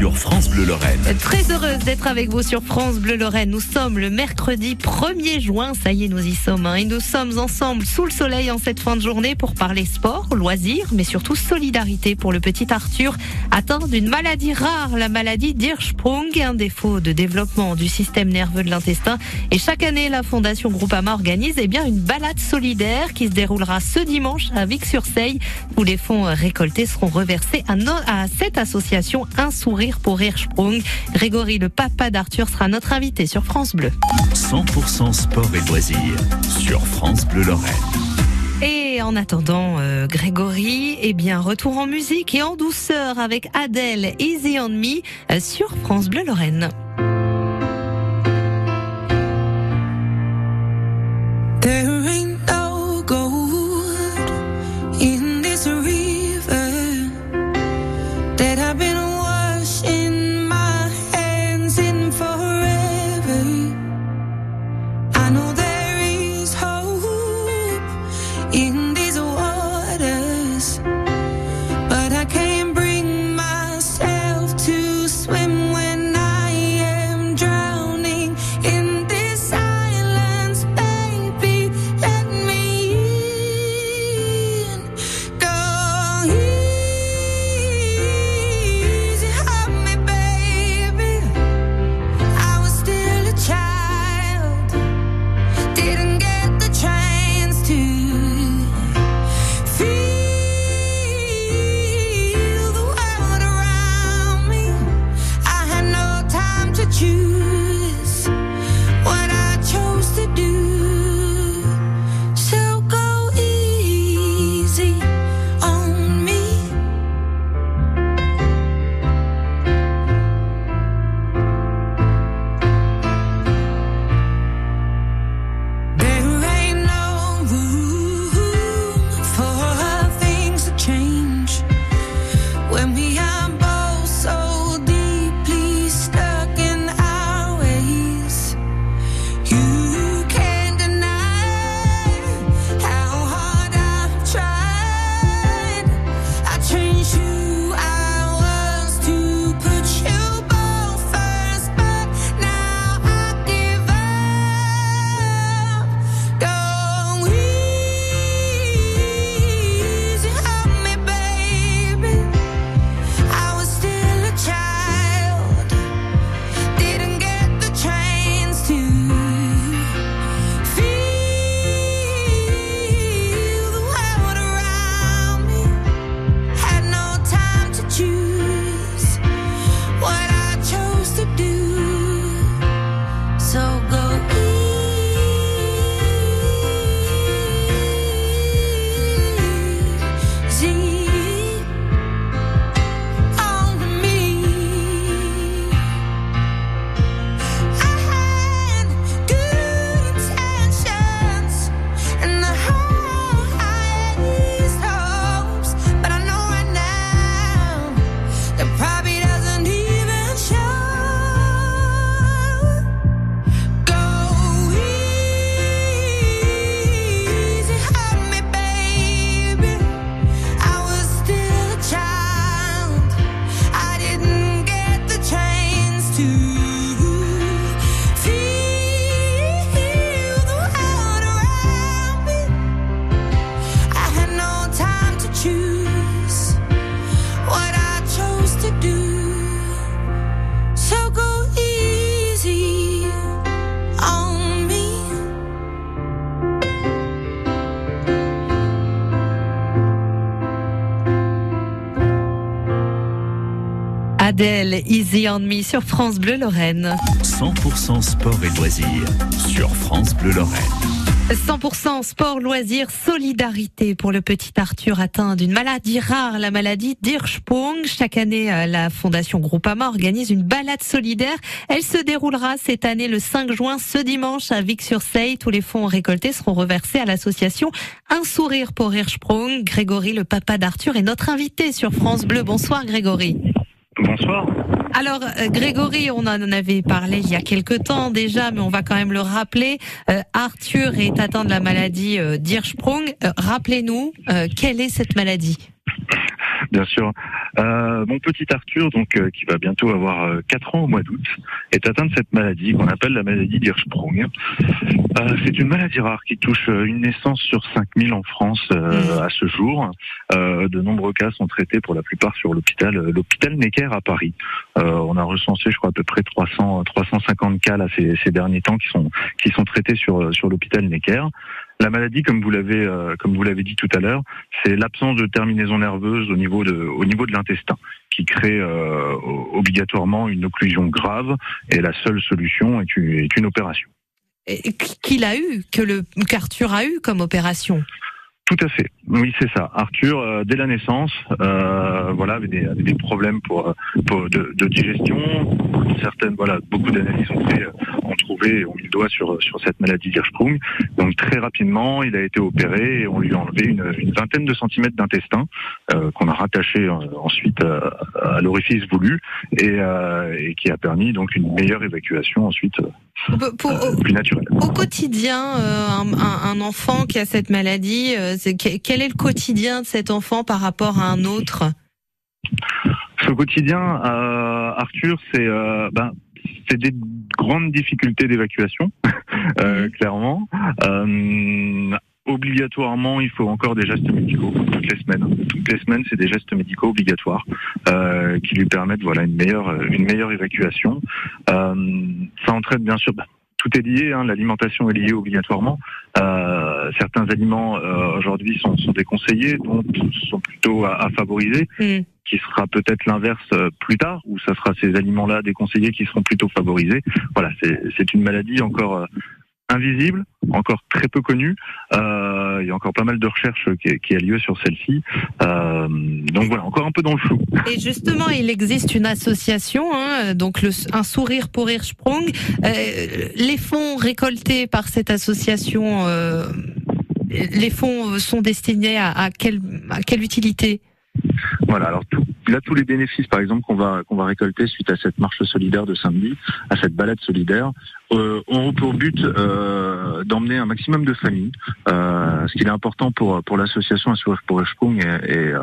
sur France Bleu Lorraine. Très heureuse d'être avec vous sur France Bleu Lorraine. Nous sommes le mercredi 1er juin. Ça y est, nous y sommes. Hein. Et nous sommes ensemble sous le soleil en cette fin de journée pour parler sport, loisirs, mais surtout solidarité pour le petit Arthur atteint d'une maladie rare, la maladie d'Hirschsprung, un défaut de développement du système nerveux de l'intestin. Et chaque année, la Fondation Groupama organise eh bien, une balade solidaire qui se déroulera ce dimanche à Vic-sur-Seille où les fonds récoltés seront reversés à, à cette association Un Sourire pour Hirschsprung. Grégory, le papa d'Arthur, sera notre invité sur France Bleu. 100% sport et loisirs sur France Bleu Lorraine. Et en attendant, euh, Grégory, eh bien, retour en musique et en douceur avec Adèle, Easy on Me euh, sur France Bleu Lorraine. Adèle, Easy on Me sur France Bleu Lorraine. 100% sport et loisirs sur France Bleu Lorraine. 100% sport, loisirs, solidarité pour le petit Arthur atteint d'une maladie rare, la maladie d'Hirschsprung. Chaque année, euh, la Fondation Groupama organise une balade solidaire. Elle se déroulera cette année le 5 juin, ce dimanche, à Vic-sur-Seille. Tous les fonds récoltés seront reversés à l'association Un sourire pour Hirschsprung. Grégory, le papa d'Arthur, est notre invité sur France Bleu. Bonsoir Grégory. Bonsoir. Alors euh, Grégory, on en avait parlé il y a quelque temps déjà, mais on va quand même le rappeler. Euh, Arthur est atteint de la maladie euh, d'Hirschsprung. Rappelez-nous, quelle est cette maladie? Bien sûr. Euh, mon petit Arthur, donc euh, qui va bientôt avoir euh, 4 ans au mois d'août, est atteint de cette maladie qu'on appelle la maladie d'Hirschsprung. Euh, c'est une maladie rare qui touche euh, une naissance sur 5000 en France euh, à ce jour. Euh, de nombreux cas sont traités pour la plupart sur l'hôpital l'hôpital Necker à Paris. Euh, on a recensé, je crois, à peu près 300 350 cas là ces, ces derniers temps qui sont qui sont traités sur sur l'hôpital Necker. La maladie, comme vous l'avez euh, comme vous l'avez dit tout à l'heure, c'est l'absence de terminaison nerveuse au niveau de l'intestin qui crée euh, obligatoirement une occlusion grave et la seule solution est une, est une opération. Qu'il a eu, que le qu'Arthur a eu comme opération? Tout à fait. Oui, c'est ça. Arthur, euh, dès la naissance, euh, voilà, avait des, avait des problèmes pour, euh, pour de, de digestion. Certaines, voilà, beaucoup d'analyses ont fait, euh, ont trouvé, ont mis le doigt sur sur cette maladie d'Hirschsprung. Donc très rapidement, il a été opéré et on lui a enlevé une, une vingtaine de centimètres d'intestin euh, qu'on a rattaché euh, ensuite euh, à l'orifice voulu et, et qui a permis donc une meilleure évacuation ensuite Pour- pour- plus naturelle. Au quotidien, euh, un, enfant qui a cette maladie, euh, quel est le quotidien de cet enfant par rapport à un autre? Ce quotidien, euh, Arthur, c'est euh, ben, c'est des grandes difficultés d'évacuation, euh, clairement. Euh, obligatoirement, il faut encore des gestes médicaux toutes les semaines. Toutes les semaines, c'est des gestes médicaux obligatoires euh, qui lui permettent voilà une meilleure une meilleure évacuation. Euh, ça entraîne bien sûr. ben, tout est lié, hein, l'alimentation est liée obligatoirement. Euh, certains aliments euh, aujourd'hui sont, sont déconseillés, donc sont plutôt à, à favoriser Hmm. qui sera peut-être l'inverse euh, plus tard, où ça sera ces aliments-là déconseillés qui seront plutôt favorisés. Voilà, c'est c'est une maladie encore euh, invisible, encore très peu connue. Euh, il y a encore pas mal de recherches qui, qui a lieu sur celle-ci. Euh, donc voilà, encore un peu dans le flou. Et justement, il existe une association, hein, donc le, un sourire pour Hirschsprung. Euh, les fonds récoltés par cette association, euh, les fonds sont destinés à, à quelle, à quelle utilité? Voilà, alors tout, là tous les bénéfices par exemple qu'on va qu'on va récolter suite à cette marche solidaire de samedi, à cette balade solidaire, euh, ont pour but euh, d'emmener un maximum de familles. Euh, ce qui est important pour pour l'association Assurage pour Sprung et, et euh,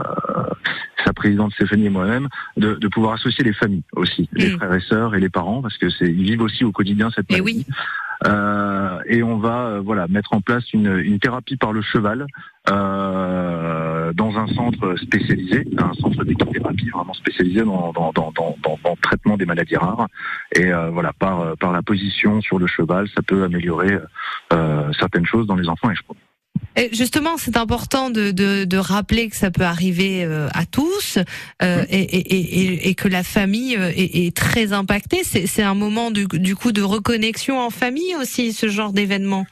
sa présidente Stéphanie et moi-même, de, de pouvoir associer les familles aussi, les Mm. frères et sœurs et les parents, parce que c'est ils vivent aussi au quotidien cette Eh maladie. oui. Euh, et on va euh, voilà mettre en place une, une thérapie par le cheval euh, dans un centre spécialisé, un centre d'équithérapie vraiment spécialisé dans, dans, dans, dans, le traitement des maladies rares. Et euh, voilà par euh, par la position sur le cheval, ça peut améliorer euh, certaines choses dans les enfants. Et je pense. Et justement, c'est important de, de, de rappeler que ça peut arriver euh, à tous euh, et, et, et, et que la famille euh, est, est très impactée. C'est c'est un moment du, du coup de reconnexion en famille aussi, ce genre d'événement?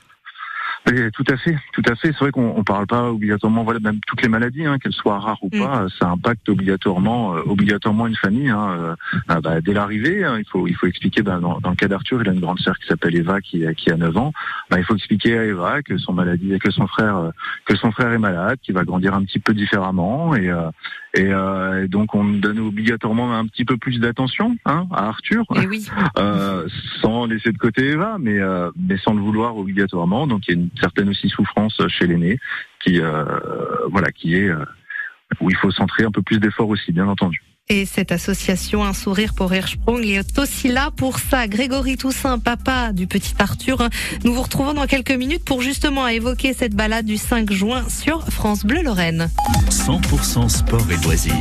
Oui, tout à fait, tout à fait. C'est vrai qu'on on parle pas obligatoirement, voilà, même toutes les maladies, hein, qu'elles soient rares ou Mm. pas, ça impacte obligatoirement, euh, obligatoirement une famille. Hein, euh, ah, bah, dès l'arrivée, hein, il faut, il faut expliquer. bah, dans, dans le cas d'Arthur, il a une grande sœur qui s'appelle Eva, qui, a- qui a 9 ans. Bah, il faut expliquer à Eva que son maladie, que son frère, euh, que son frère est malade, qu'il va grandir un petit peu différemment, et, euh, et, euh, et donc on donne obligatoirement un petit peu plus d'attention hein, à Arthur Et oui. euh, sans laisser de côté Eva, mais euh, mais sans le vouloir obligatoirement. Donc il y a une certaine aussi souffrance chez l'aîné qui euh, voilà qui est euh, où il faut centrer un peu plus d'efforts aussi, bien entendu. Et cette association Un sourire pour Hirschsprung est aussi là pour ça. Grégory Toussaint, papa du petit Arthur, nous vous retrouvons dans quelques minutes pour justement évoquer cette balade du 5 juin sur France Bleu Lorraine. 100% sport et loisirs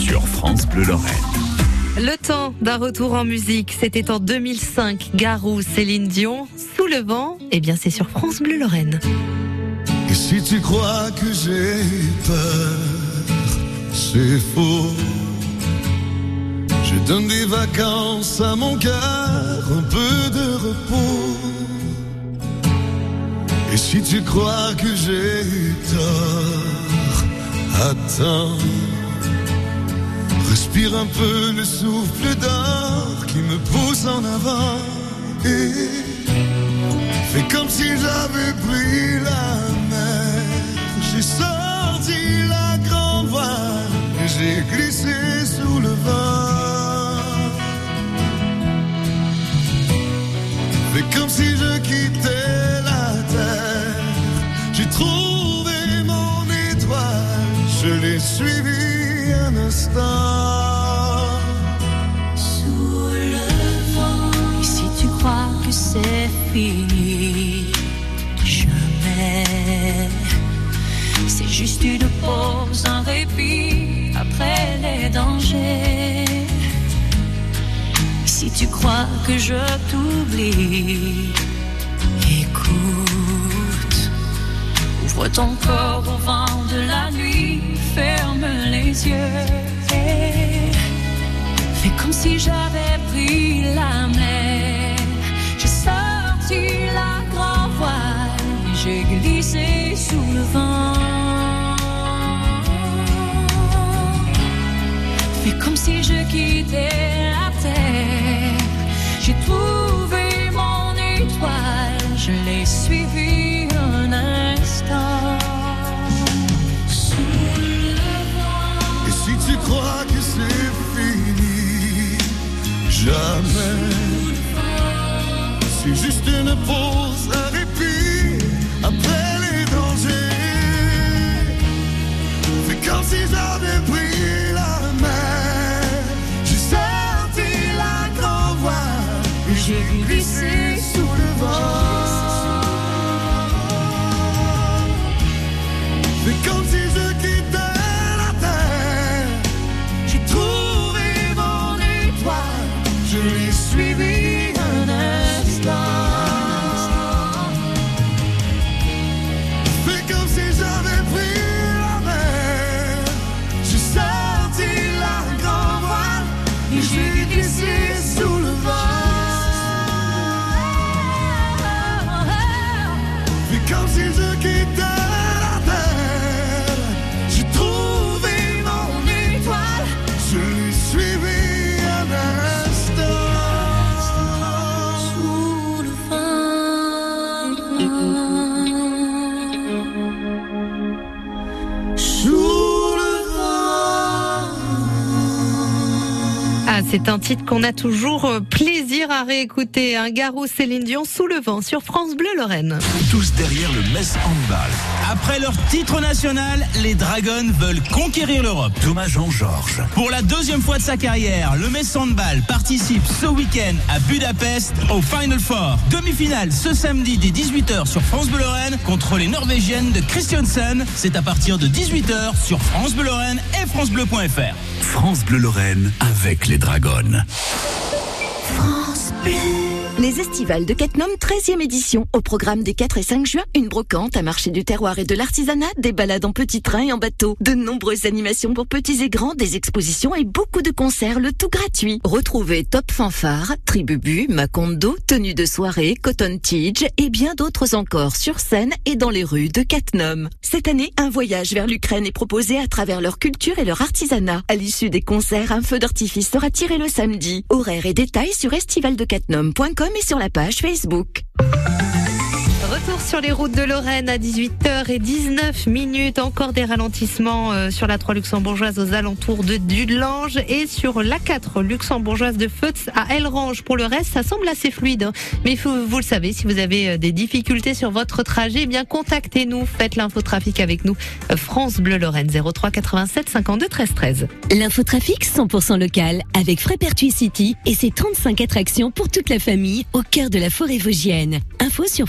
sur France Bleu Lorraine. Le temps d'un retour en musique, c'était en 2005. Garou, Céline Dion, Sous le vent, eh bien c'est sur France Bleu Lorraine. Et si tu crois que j'ai peur, c'est faux. Je donne des vacances à mon cœur, un peu de repos. Et si tu crois que j'ai tort, attends. Un peu le souffle d'or qui me pousse en avant. Et Fais comme si j'avais pris la mer. J'ai sorti la grande voile et j'ai glissé sous le vent. Fini. Jamais. C'est juste une pause, un répit après les dangers. Si tu crois que je t'oublie, écoute. Ouvre ton corps au vent de la nuit, ferme les yeux. et Fais comme si j'avais pris la mer. Sorti la grand voile, j'ai glissé sous le vent. Fais comme si je quittais la terre. J'ai trouvé mon étoile, je l'ai suivi un instant. Sous le vent. Et si tu crois que c'est fini, jamais. C'est juste une pause, un répit après les dangers. Fais comme si j'avais pris la mer. J'ai sorti la grand voile et j'ai glissé sous le vent. Fais comme si je quittais la terre. J'ai trouvé mon étoile, je l'ai suivi C'est un titre qu'on a toujours euh, plaisir à réécouter. Un Garou Céline Dion sous le vent sur France Bleu Lorraine. Tous derrière le Handball. Après leur titre national, les Dragons veulent conquérir l'Europe. Thomas Jean-Georges. Pour la deuxième fois de sa carrière, le Metz Handball participe ce week-end à Budapest au Final Four. Demi-finale ce samedi dès 18h sur France Bleu Lorraine contre les Norvégiennes de Christiansen. C'est à partir de 18h sur France Bleu Lorraine et francebleu.fr. France Bleu Lorraine avec les Dragons. Les estivales de Catnum 13e édition. Au programme des 4 et 5 juin, une brocante, un marché du terroir et de l'artisanat, des balades en petit train et en bateau, de nombreuses animations pour petits et grands, des expositions et beaucoup de concerts, le tout gratuit. Retrouvez Top Fanfare, Tribubu, Macondo, tenue de soirée, Cotton Tige et bien d'autres encore sur scène et dans les rues de Catnum. Cette année, un voyage vers l'Ukraine est proposé à travers leur culture et leur artisanat. À l'issue des concerts, un feu d'artifice sera tiré le samedi. Horaires et détails sur estivaldecatnum.com et sur la page Facebook. Sur les routes de Lorraine à 18h19 minutes. Encore des ralentissements euh, sur la 3 luxembourgeoise aux alentours de Dudelange et sur la 4 luxembourgeoise de Feutz à Elrange. Pour le reste, ça semble assez fluide. hein. Mais vous le savez, si vous avez euh, des difficultés sur votre trajet, eh bien contactez-nous. Faites l'infotrafic avec nous. France Bleu Lorraine 03 87 52 13 13. L'infotrafic 100% local avec Frépertuis City et ses 35 attractions pour toute la famille au cœur de la forêt vosgienne. Info sur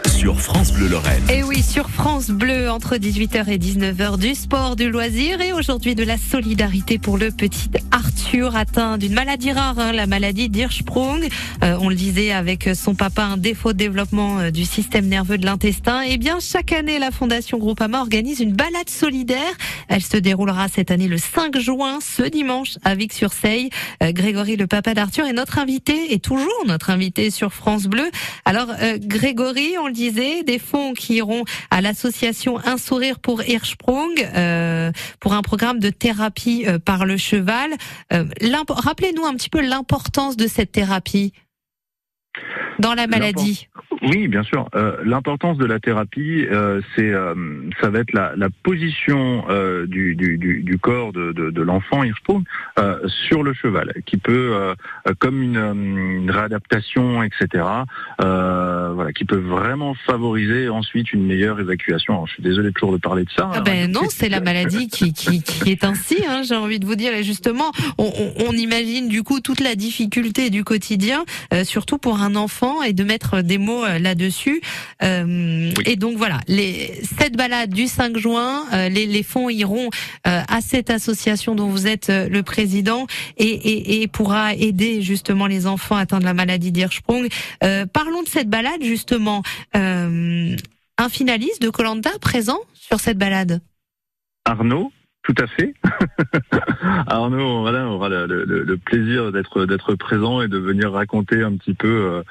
sur France Bleu Lorraine. Et oui, sur France Bleu, entre 18h et 19h, du sport, du loisir et aujourd'hui de la solidarité pour le petit Arthur atteint d'une maladie rare, hein, la maladie d'Hirschsprung. Euh, on le disait avec son papa, un défaut de développement euh, du système nerveux de l'intestin. Et bien, chaque année, la Fondation Groupama organise une balade solidaire. Elle se déroulera cette année le 5 juin, ce dimanche, à Vic-sur-Seille. Euh, Grégory, le papa d'Arthur, est notre invité et toujours notre invité sur France Bleu. Alors, euh, Grégory, on le disait, des fonds qui iront à l'association Un sourire pour Hirschsprung euh, pour un programme de thérapie euh, par le cheval. Euh, Rappelez-nous un petit peu l'importance de cette thérapie. dans la maladie Oui, bien sûr. Euh, L'importance de la thérapie, euh, c'est, euh, ça va être la, la position euh, du, du, du, corps de, de, de l'enfant Hirschsprung euh, sur le cheval, qui peut, euh, comme une, une réadaptation, etc. Euh, voilà, qui peut vraiment favoriser ensuite une meilleure évacuation. Alors, je suis désolé toujours de parler de ça. Ah ben non, c'est la maladie qui, qui, qui est ainsi, hein, j'ai envie de vous dire. Et justement, on, on, on imagine du coup toute la difficulté du quotidien, euh, surtout pour un enfant, et de mettre des mots là-dessus. Euh, Oui. Et donc voilà, les, cette balade du 5 juin, euh, les, les fonds iront euh, à cette association dont vous êtes euh, le président et, et, et pourra aider justement les enfants atteints de la maladie d'Hirschsprung. Euh, parlons de cette balade justement. Euh, un finaliste de Colanta présent sur cette balade? Arnaud, tout à fait. Arnaud, voilà, aura le, plaisir d'être d'être présent et de venir raconter un petit peu, euh,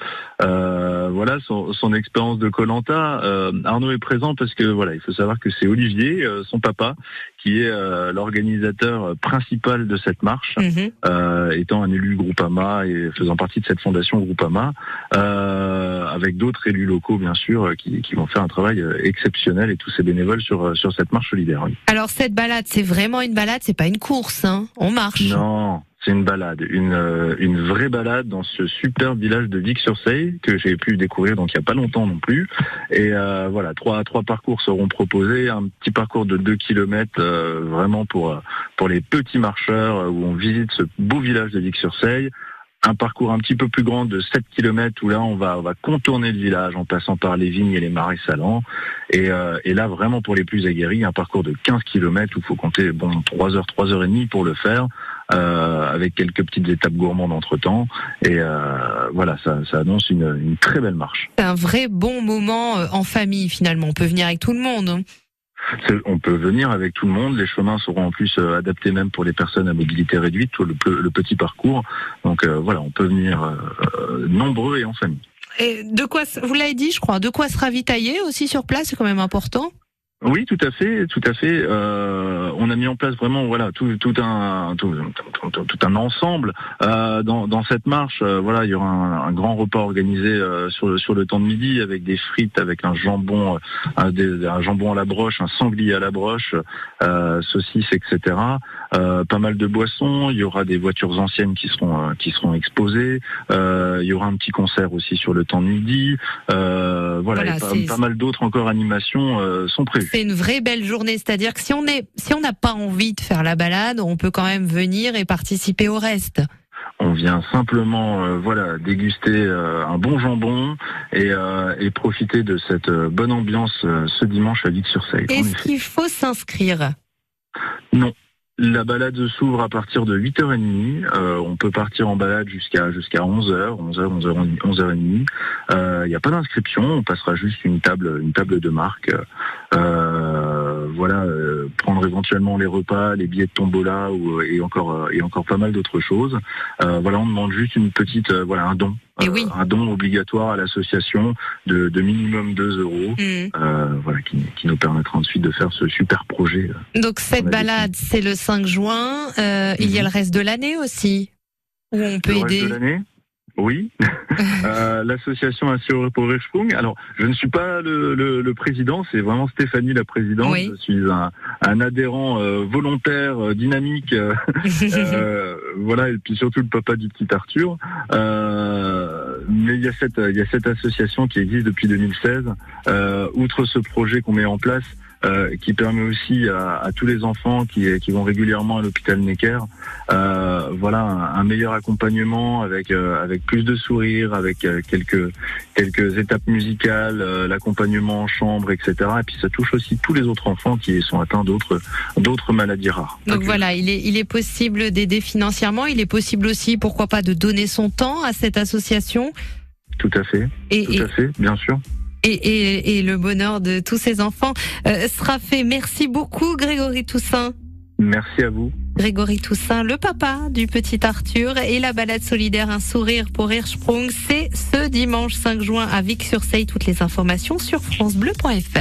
euh, voilà, son, expérience de Colanta. Arnaud est présent parce que voilà, il faut savoir que c'est Olivier, euh, son papa, qui est euh, l'organisateur principal de cette marche, Mhm. euh, étant un élu Groupama et faisant partie de cette fondation Groupama, euh, avec d'autres élus locaux bien sûr, qui, qui vont faire un travail exceptionnel et tous ces bénévoles sur sur cette marche solidaire. oui. Alors cette balade, c'est vraiment une balade, c'est pas une course, hein. On marche. Non, c'est une balade, une, euh, une vraie balade dans ce super village de Vic-sur-Seille que j'ai pu découvrir donc il y a pas longtemps non plus. Et euh, voilà, trois trois parcours seront proposés, un petit parcours de 2 kilomètres euh, vraiment pour euh, pour les petits marcheurs euh, où on visite ce beau village de Vic-sur-Seille. Un parcours un petit peu plus grand de 7 kilomètres où là on va on va contourner le village en passant par les vignes et les marais salants. Et, euh, et là vraiment pour les plus aguerris, un parcours de 15 kilomètres où il faut compter bon 3 heures, 3 heures et demie pour le faire euh, avec quelques petites étapes gourmandes entre temps. Et euh, voilà, ça, ça annonce une, une très belle marche. C'est un vrai bon moment euh, en famille finalement. On peut venir avec tout le monde. hein. On peut venir avec tout le monde. Les chemins seront en plus adaptés même pour les personnes à mobilité réduite, tout le, pe- le petit parcours. Donc euh, voilà, on peut venir euh, nombreux et en famille. Et de quoi, vous l'avez dit, je crois, de quoi se ravitailler aussi sur place, c'est quand même important. Oui, tout à fait, tout à fait. Euh, on a mis en place vraiment voilà tout, tout un tout, tout- tout- un ensemble euh, dans, dans cette marche. euh, voilà, il y aura un, un grand repas organisé euh, sur le sur le temps de midi avec des frites, avec un jambon, euh, un, des- un jambon à la broche, un sanglier à la broche, euh, saucisses, etc. Euh, pas mal de boissons. Il y aura des voitures anciennes qui seront qui seront exposées. Euh, il y aura un petit concert aussi sur le temps de midi. Euh, voilà, Voilà, et pas, pas mal d'autres encore animations euh, sont prévues. C'est une vraie belle journée. C'est-à-dire que si on est, si on n'a pas envie de faire la balade, on peut quand même venir et participer au reste. On vient simplement, euh, voilà, déguster euh, un bon jambon et, euh, et profiter de cette bonne ambiance ce dimanche à Vic-sur-Seille. Est-ce qu'il faut s'inscrire? La balade s'ouvre à partir de 8h30. Euh, on peut partir en balade jusqu'à jusqu'à 11h, 11h, 11h, 11h30. Euh, Il n'y a pas d'inscription. On passera juste une table, une table de marque. Euh, voilà, euh, prendre éventuellement les repas, les billets de tombola et encore euh, et encore pas mal d'autres choses. Euh, voilà, on demande juste une petite, euh, voilà, un don. Euh, oui. Un don obligatoire à l'association de, de minimum 2 euros, Hmm. euh, voilà, qui, qui nous permettra ensuite de faire ce super projet. Donc cette balade, c'est le 5 juin. Euh, Il y a Mhm. le reste de l'année aussi, où on peut le reste aider. de l'année Oui. Euh, L'association Assure pour Hirschsprung. Alors, je ne suis pas le, le- le président, c'est vraiment Stéphanie la présidente. Oui. Je suis un, un adhérent euh, volontaire, euh, dynamique, euh, euh, voilà, et puis surtout le papa du petit Arthur. Euh, mais il y a cette, il y a cette association qui existe depuis 2016. Euh, outre ce projet qu'on met en place, euh, qui permet aussi à, à tous les enfants qui, qui vont régulièrement à l'hôpital Necker, euh, voilà, un, un meilleur accompagnement avec euh, avec plus de sourires, avec euh, quelques quelques étapes musicales, euh, l'accompagnement en chambre, etc. Et puis ça touche aussi tous les autres enfants qui sont atteints d'autres d'autres maladies rares. Donc voilà, il est, il est possible d'aider financièrement. Il est possible aussi, pourquoi pas, de donner son temps à cette association. Tout à fait, Et, tout et, à fait, bien sûr. Et, et, et le bonheur de tous ces enfants euh, sera fait. Merci beaucoup, Grégory Toussaint. Merci à vous. Grégory Toussaint, le papa du petit Arthur et la balade solidaire Un sourire pour Hirschsprung, c'est ce dimanche 5 juin à Vic-sur-Seille. Toutes les informations sur francebleu.fr.